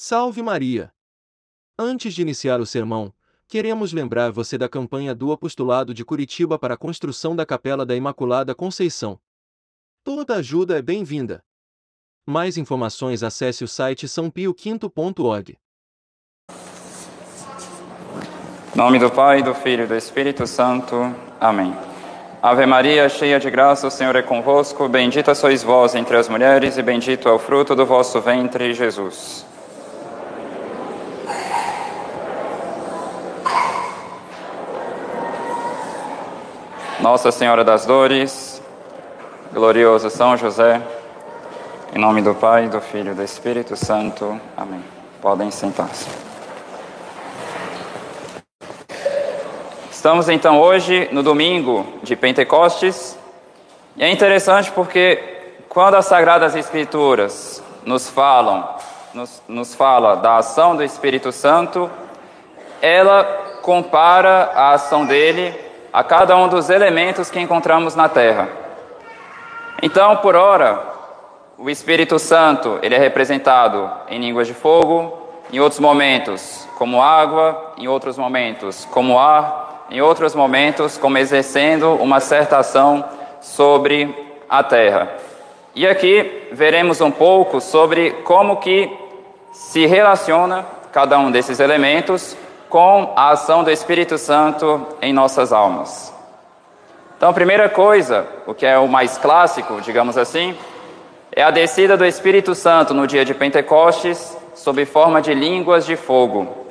Salve Maria! Antes de iniciar o sermão, queremos lembrar você da campanha do Apostolado de Curitiba para a construção da Capela da Imaculada Conceição. Toda ajuda é bem-vinda. Mais informações acesse o site sãopioquinto.org. nome do Pai, do Filho e do Espírito Santo. Amém. Ave Maria, cheia de graça, o Senhor é convosco. Bendita sois vós entre as mulheres, e bendito é o fruto do vosso ventre, Jesus. Nossa Senhora das Dores, glorioso São José, em nome do Pai, do Filho e do Espírito Santo. Amém. Podem sentar-se. Estamos então hoje no domingo de Pentecostes, e é interessante porque quando as Sagradas Escrituras nos falam, nos, nos fala da ação do Espírito Santo, ela compara a ação dele a cada um dos elementos que encontramos na terra. Então, por ora, o Espírito Santo, ele é representado em línguas de fogo, em outros momentos como água, em outros momentos como ar, em outros momentos como exercendo uma certa ação sobre a terra. E aqui veremos um pouco sobre como que se relaciona cada um desses elementos com a ação do Espírito Santo em nossas almas. Então, a primeira coisa, o que é o mais clássico, digamos assim, é a descida do Espírito Santo no dia de Pentecostes, sob forma de línguas de fogo.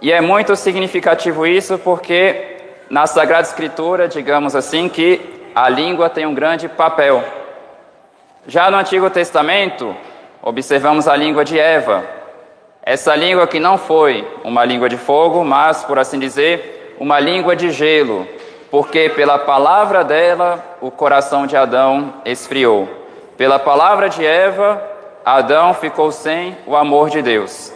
E é muito significativo isso porque na Sagrada Escritura, digamos assim, que a língua tem um grande papel. Já no Antigo Testamento, observamos a língua de Eva, essa língua que não foi uma língua de fogo, mas, por assim dizer, uma língua de gelo, porque pela palavra dela o coração de Adão esfriou. Pela palavra de Eva, Adão ficou sem o amor de Deus.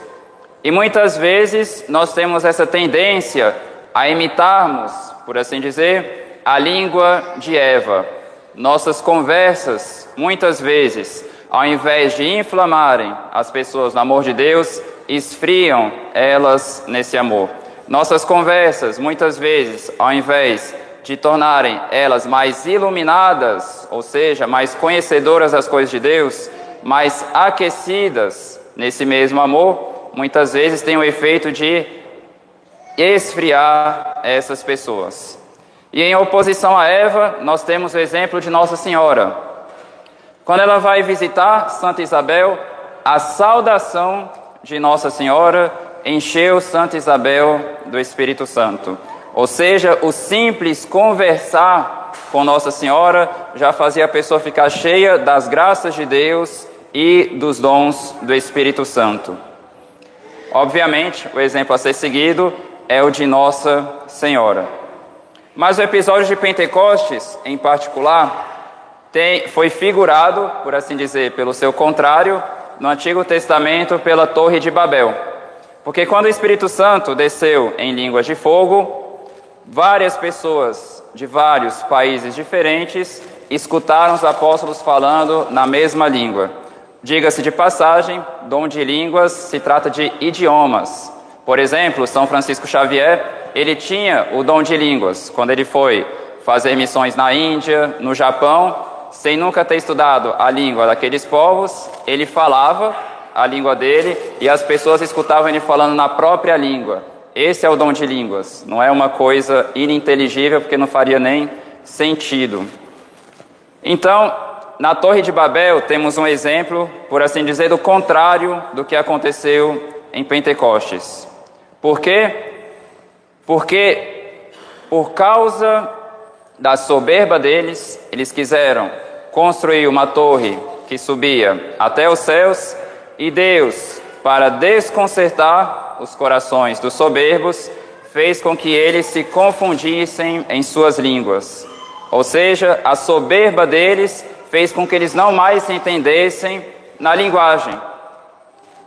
E muitas vezes nós temos essa tendência a imitarmos, por assim dizer, a língua de Eva. Nossas conversas, muitas vezes, ao invés de inflamarem as pessoas no amor de Deus, esfriam elas nesse amor. Nossas conversas, muitas vezes, ao invés de tornarem elas mais iluminadas, ou seja, mais conhecedoras das coisas de Deus, mais aquecidas nesse mesmo amor, muitas vezes têm o efeito de esfriar essas pessoas. E em oposição a Eva, nós temos o exemplo de Nossa Senhora. Quando ela vai visitar Santa Isabel, a saudação de Nossa Senhora encheu Santa Isabel do Espírito Santo. Ou seja, o simples conversar com Nossa Senhora já fazia a pessoa ficar cheia das graças de Deus e dos dons do Espírito Santo. Obviamente, o exemplo a ser seguido é o de Nossa Senhora. Mas o episódio de Pentecostes, em particular, tem, foi figurado, por assim dizer, pelo seu contrário, no Antigo Testamento pela Torre de Babel. Porque quando o Espírito Santo desceu em línguas de fogo, várias pessoas de vários países diferentes escutaram os apóstolos falando na mesma língua. Diga-se de passagem, dom de línguas se trata de idiomas. Por exemplo, São Francisco Xavier, ele tinha o dom de línguas quando ele foi fazer missões na Índia, no Japão, sem nunca ter estudado a língua daqueles povos, ele falava a língua dele e as pessoas escutavam ele falando na própria língua. Esse é o dom de línguas, não é uma coisa ininteligível porque não faria nem sentido. Então, na Torre de Babel temos um exemplo, por assim dizer, do contrário do que aconteceu em Pentecostes. Por quê? Porque por causa da soberba deles, eles quiseram construir uma torre que subia até os céus, e Deus, para desconcertar os corações dos soberbos, fez com que eles se confundissem em suas línguas. Ou seja, a soberba deles fez com que eles não mais se entendessem na linguagem.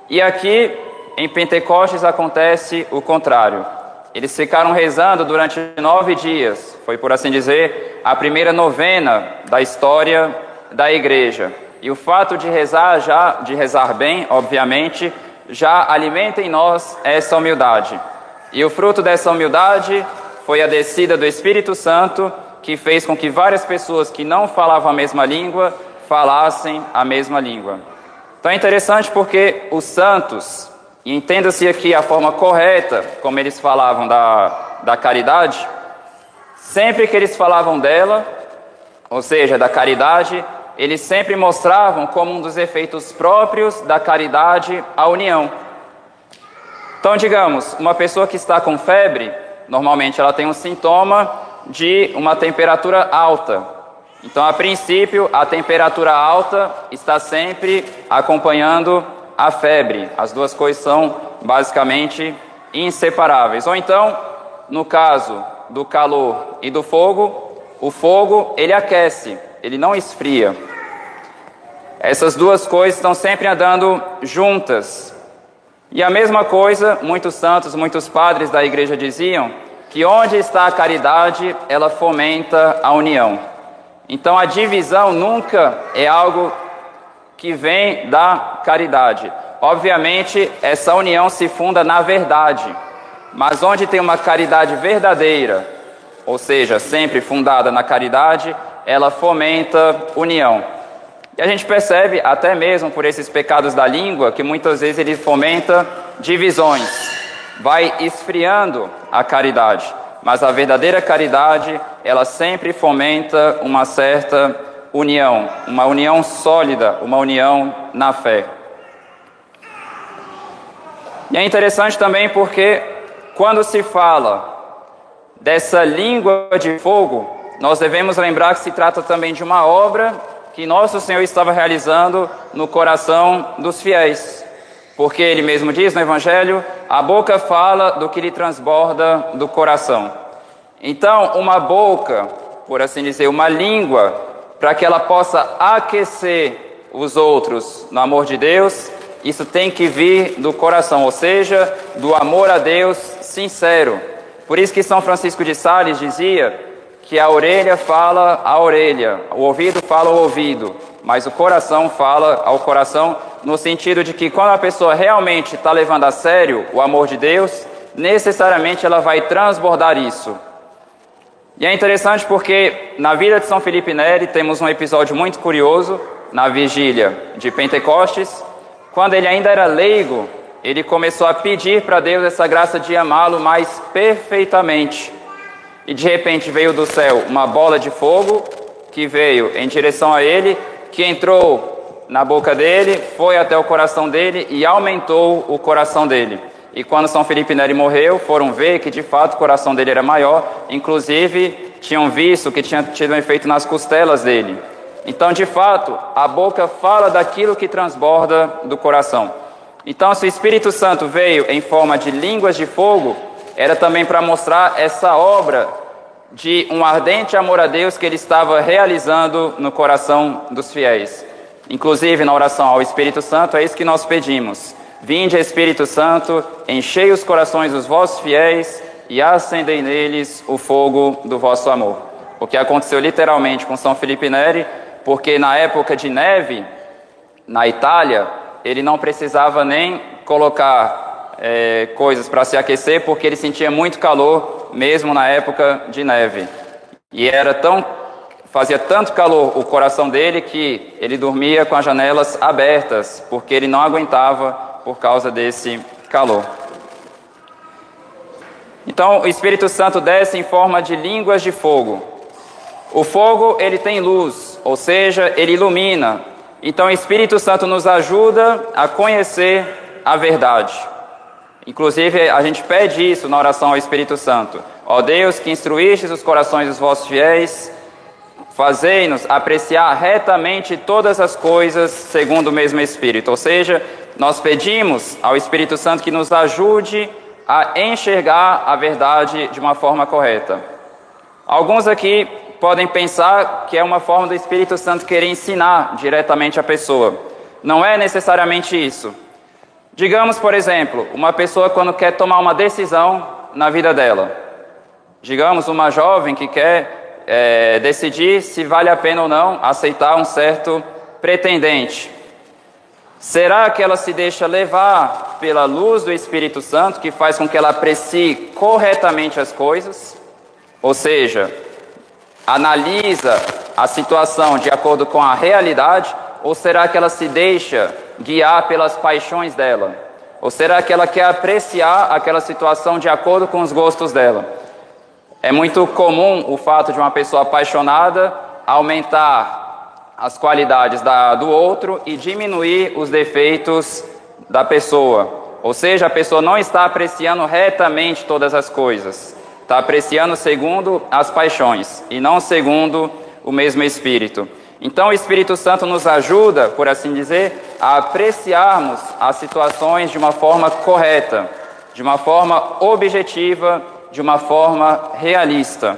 E aqui, em Pentecostes, acontece o contrário. Eles ficaram rezando durante nove dias, foi por assim dizer, a primeira novena da história da igreja. E o fato de rezar já, de rezar bem, obviamente, já alimenta em nós essa humildade. E o fruto dessa humildade foi a descida do Espírito Santo, que fez com que várias pessoas que não falavam a mesma língua falassem a mesma língua. Então é interessante porque os santos, e entenda-se aqui a forma correta como eles falavam da, da caridade, sempre que eles falavam dela, ou seja, da caridade, eles sempre mostravam como um dos efeitos próprios da caridade a união. Então, digamos, uma pessoa que está com febre, normalmente ela tem um sintoma de uma temperatura alta. Então, a princípio, a temperatura alta está sempre acompanhando a febre. As duas coisas são basicamente inseparáveis. Ou então, no caso do calor e do fogo, o fogo ele aquece, ele não esfria. Essas duas coisas estão sempre andando juntas. E a mesma coisa, muitos santos, muitos padres da igreja diziam que onde está a caridade, ela fomenta a união. Então a divisão nunca é algo que vem da caridade. Obviamente, essa união se funda na verdade, mas onde tem uma caridade verdadeira, ou seja, sempre fundada na caridade, ela fomenta união. E a gente percebe, até mesmo por esses pecados da língua, que muitas vezes ele fomenta divisões, vai esfriando a caridade. Mas a verdadeira caridade, ela sempre fomenta uma certa união, uma união sólida, uma união na fé. E é interessante também porque quando se fala dessa língua de fogo, nós devemos lembrar que se trata também de uma obra que nosso Senhor estava realizando no coração dos fiéis. Porque ele mesmo diz no Evangelho: a boca fala do que lhe transborda do coração. Então, uma boca, por assim dizer, uma língua, para que ela possa aquecer os outros no amor de Deus, isso tem que vir do coração, ou seja, do amor a Deus sincero. Por isso que São Francisco de Sales dizia que a orelha fala à orelha, o ouvido fala ao ouvido, mas o coração fala ao coração, no sentido de que quando a pessoa realmente está levando a sério o amor de Deus, necessariamente ela vai transbordar isso. E é interessante porque na vida de São Felipe Neri temos um episódio muito curioso na vigília de Pentecostes, quando ele ainda era leigo, ele começou a pedir para Deus essa graça de amá-lo mais perfeitamente e de repente veio do céu uma bola de fogo que veio em direção a ele, que entrou na boca dele, foi até o coração dele e aumentou o coração dele. E quando São Felipe Neri morreu, foram ver que de fato o coração dele era maior, inclusive tinham visto que tinha tido um efeito nas costelas dele. Então, de fato, a boca fala daquilo que transborda do coração. Então, se o Espírito Santo veio em forma de línguas de fogo, era também para mostrar essa obra de um ardente amor a Deus que ele estava realizando no coração dos fiéis. Inclusive, na oração ao Espírito Santo, é isso que nós pedimos. Vinde, Espírito Santo, enchei os corações dos vossos fiéis e acendei neles o fogo do vosso amor. O que aconteceu literalmente com São Felipe Neri, porque na época de neve, na Itália, ele não precisava nem colocar é, coisas para se aquecer, porque ele sentia muito calor, mesmo na época de neve. E era tão fazia tanto calor o coração dele que ele dormia com as janelas abertas, porque ele não aguentava por causa desse calor. Então, o Espírito Santo desce em forma de línguas de fogo. O fogo, ele tem luz, ou seja, ele ilumina. Então, o Espírito Santo nos ajuda a conhecer a verdade. Inclusive, a gente pede isso na oração ao Espírito Santo. Ó Deus, que instruístes os corações dos vossos fiéis, fazei-nos apreciar retamente todas as coisas segundo o mesmo Espírito. Ou seja, nós pedimos ao Espírito Santo que nos ajude a enxergar a verdade de uma forma correta. Alguns aqui podem pensar que é uma forma do Espírito Santo querer ensinar diretamente a pessoa. Não é necessariamente isso. Digamos, por exemplo, uma pessoa quando quer tomar uma decisão na vida dela. Digamos, uma jovem que quer é, decidir se vale a pena ou não aceitar um certo pretendente. Será que ela se deixa levar pela luz do Espírito Santo, que faz com que ela aprecie corretamente as coisas? Ou seja, analisa a situação de acordo com a realidade? Ou será que ela se deixa guiar pelas paixões dela? Ou será que ela quer apreciar aquela situação de acordo com os gostos dela? É muito comum o fato de uma pessoa apaixonada aumentar as qualidades da, do outro e diminuir os defeitos da pessoa. Ou seja, a pessoa não está apreciando retamente todas as coisas, está apreciando segundo as paixões e não segundo o mesmo Espírito. Então, o Espírito Santo nos ajuda, por assim dizer, a apreciarmos as situações de uma forma correta, de uma forma objetiva, de uma forma realista.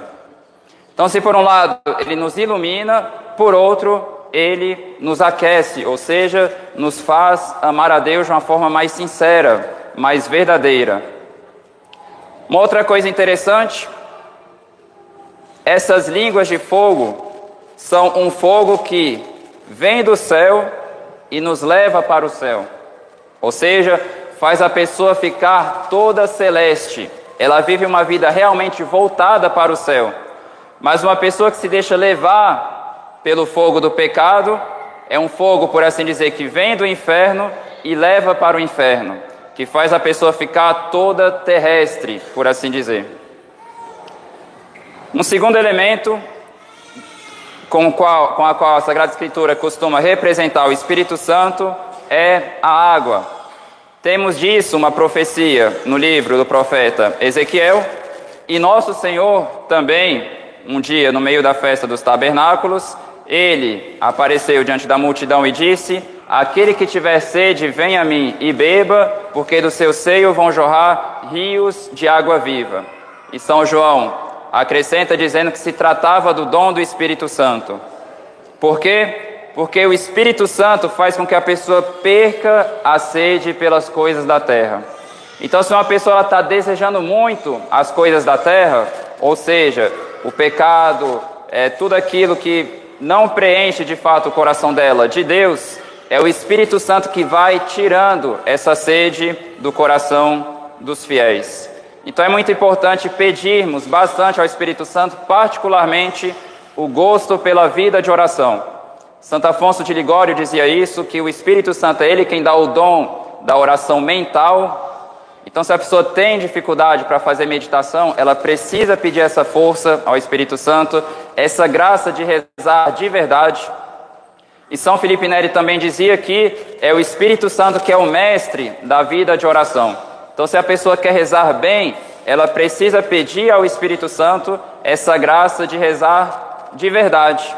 Então, se por um lado ele nos ilumina, por outro, ele nos aquece, ou seja, nos faz amar a Deus de uma forma mais sincera, mais verdadeira. Uma outra coisa interessante, essas línguas de fogo são um fogo que vem do céu e nos leva para o céu. Ou seja, faz a pessoa ficar toda celeste. Ela vive uma vida realmente voltada para o céu. Mas uma pessoa que se deixa levar pelo fogo do pecado é um fogo, por assim dizer, que vem do inferno e leva para o inferno, que faz a pessoa ficar toda terrestre, por assim dizer. Um segundo elemento com, qual, com a qual a Sagrada Escritura costuma representar o Espírito Santo é a água. Temos disso uma profecia no livro do profeta Ezequiel, e nosso Senhor também um dia, no meio da festa dos tabernáculos, ele apareceu diante da multidão e disse: Aquele que tiver sede, venha a mim e beba, porque do seu seio vão jorrar rios de água viva. E São João acrescenta dizendo que se tratava do dom do Espírito Santo. Por quê? Porque o Espírito Santo faz com que a pessoa perca a sede pelas coisas da terra. Então, se uma pessoa está desejando muito as coisas da terra, ou seja, o pecado, é, tudo aquilo que não preenche de fato o coração dela de Deus, é o Espírito Santo que vai tirando essa sede do coração dos fiéis. Então é muito importante pedirmos bastante ao Espírito Santo, particularmente o gosto pela vida de oração. Santo Afonso de Ligório dizia isso, que o Espírito Santo é ele quem dá o dom da oração mental então, se a pessoa tem dificuldade para fazer meditação, ela precisa pedir essa força ao Espírito Santo, essa graça de rezar de verdade. E São Felipe Neri também dizia que é o Espírito Santo que é o mestre da vida de oração. Então, se a pessoa quer rezar bem, ela precisa pedir ao Espírito Santo essa graça de rezar de verdade.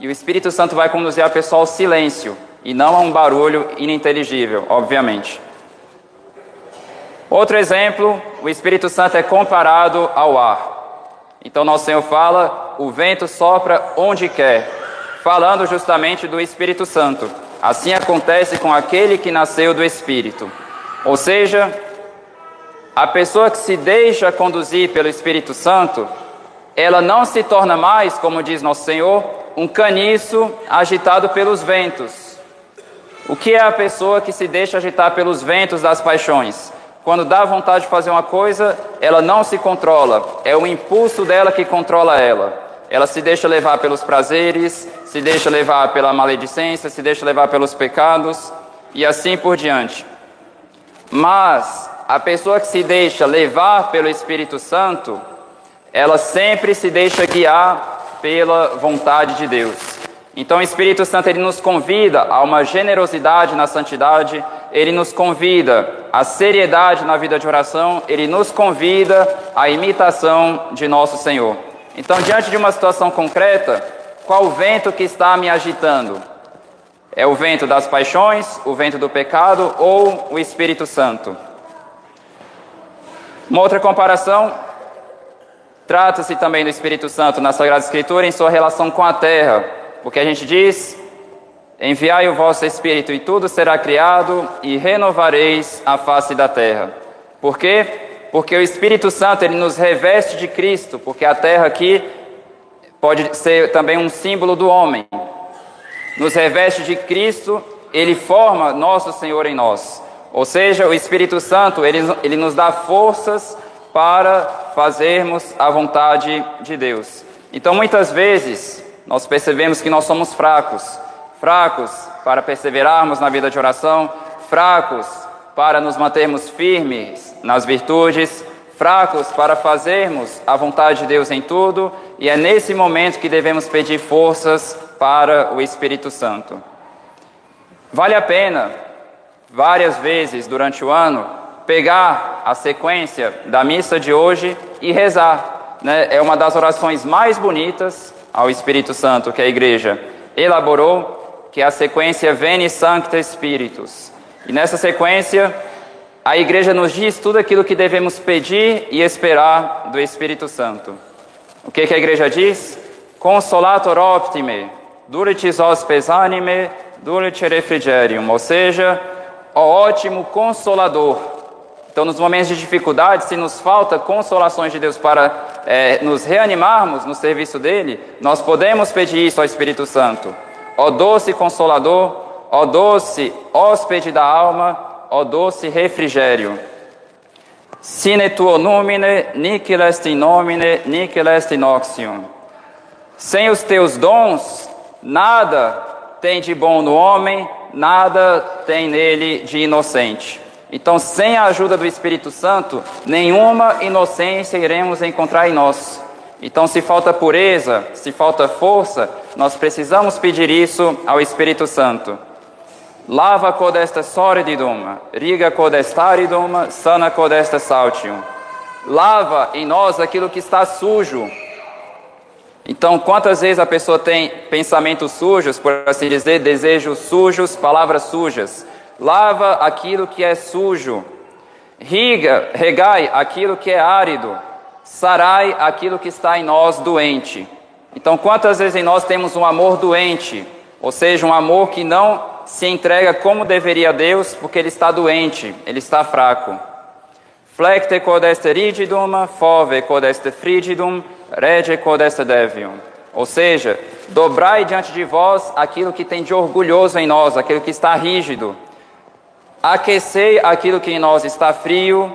E o Espírito Santo vai conduzir a pessoa ao silêncio e não a um barulho ininteligível, obviamente. Outro exemplo, o Espírito Santo é comparado ao ar. Então, nosso Senhor fala: o vento sopra onde quer, falando justamente do Espírito Santo. Assim acontece com aquele que nasceu do Espírito. Ou seja, a pessoa que se deixa conduzir pelo Espírito Santo, ela não se torna mais, como diz nosso Senhor, um caniço agitado pelos ventos. O que é a pessoa que se deixa agitar pelos ventos das paixões? Quando dá vontade de fazer uma coisa, ela não se controla. É o impulso dela que controla ela. Ela se deixa levar pelos prazeres, se deixa levar pela maledicência, se deixa levar pelos pecados e assim por diante. Mas a pessoa que se deixa levar pelo Espírito Santo, ela sempre se deixa guiar pela vontade de Deus. Então o Espírito Santo ele nos convida a uma generosidade na santidade, ele nos convida à seriedade na vida de oração, ele nos convida à imitação de nosso Senhor. Então, diante de uma situação concreta, qual o vento que está me agitando? É o vento das paixões, o vento do pecado ou o Espírito Santo? Uma outra comparação, trata-se também do Espírito Santo na Sagrada Escritura em sua relação com a terra, porque a gente diz Enviai o vosso Espírito e tudo será criado e renovareis a face da terra. Por quê? Porque o Espírito Santo ele nos reveste de Cristo, porque a terra aqui pode ser também um símbolo do homem. Nos reveste de Cristo ele forma nosso Senhor em nós. Ou seja, o Espírito Santo, ele, ele nos dá forças para fazermos a vontade de Deus. Então, muitas vezes, nós percebemos que nós somos fracos fracos para perseverarmos na vida de oração, fracos para nos mantermos firmes nas virtudes, fracos para fazermos a vontade de Deus em tudo, e é nesse momento que devemos pedir forças para o Espírito Santo. Vale a pena, várias vezes durante o ano, pegar a sequência da missa de hoje e rezar. Né? É uma das orações mais bonitas ao Espírito Santo que a igreja elaborou que é a sequência Veni Sancta Spiritus. E nessa sequência, a igreja nos diz tudo aquilo que devemos pedir e esperar do Espírito Santo. O que, que a igreja diz? Consolator optime, duritis hospes anime, durice refrigerium, ou seja, ó ótimo consolador. Então, nos momentos de dificuldade, se nos falta consolações de Deus para é, nos reanimarmos no serviço dele, nós podemos pedir isso ao Espírito Santo. Ó doce consolador, ó doce hóspede da alma, ó doce refrigério. Sine tuo numine, nicil est in nomine, est in oxium. Sem os teus dons, nada tem de bom no homem, nada tem nele de inocente. Então, sem a ajuda do Espírito Santo, nenhuma inocência iremos encontrar em nós. Então, se falta pureza, se falta força, nós precisamos pedir isso ao Espírito Santo. Lava codesta sordidum, riga codestaridum, sana codesta saltium. Lava em nós aquilo que está sujo. Então, quantas vezes a pessoa tem pensamentos sujos, por assim dizer, desejos sujos, palavras sujas? Lava aquilo que é sujo. Riga, regai aquilo que é árido sarai aquilo que está em nós doente. Então, quantas vezes em nós temos um amor doente, ou seja, um amor que não se entrega como deveria a Deus, porque ele está doente, ele está fraco. Flecte codeste rigidum, fove codeste frigidum, rege codeste devium. Ou seja, dobrai diante de vós aquilo que tem de orgulhoso em nós, aquilo que está rígido. Aquecei aquilo que em nós está frio,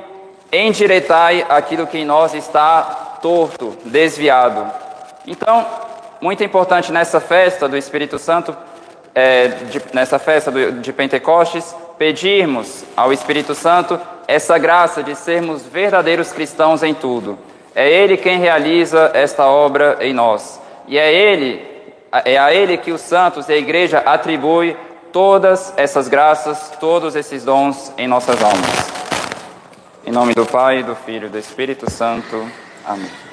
endireitai aquilo que em nós está torto, desviado. Então, muito importante nessa festa do Espírito Santo, é, de, nessa festa do, de Pentecostes, pedirmos ao Espírito Santo essa graça de sermos verdadeiros cristãos em tudo. É Ele quem realiza esta obra em nós. E é Ele, é a Ele que os santos e a igreja atribui todas essas graças, todos esses dons em nossas almas. Em nome do Pai, do Filho e do Espírito Santo. Amém.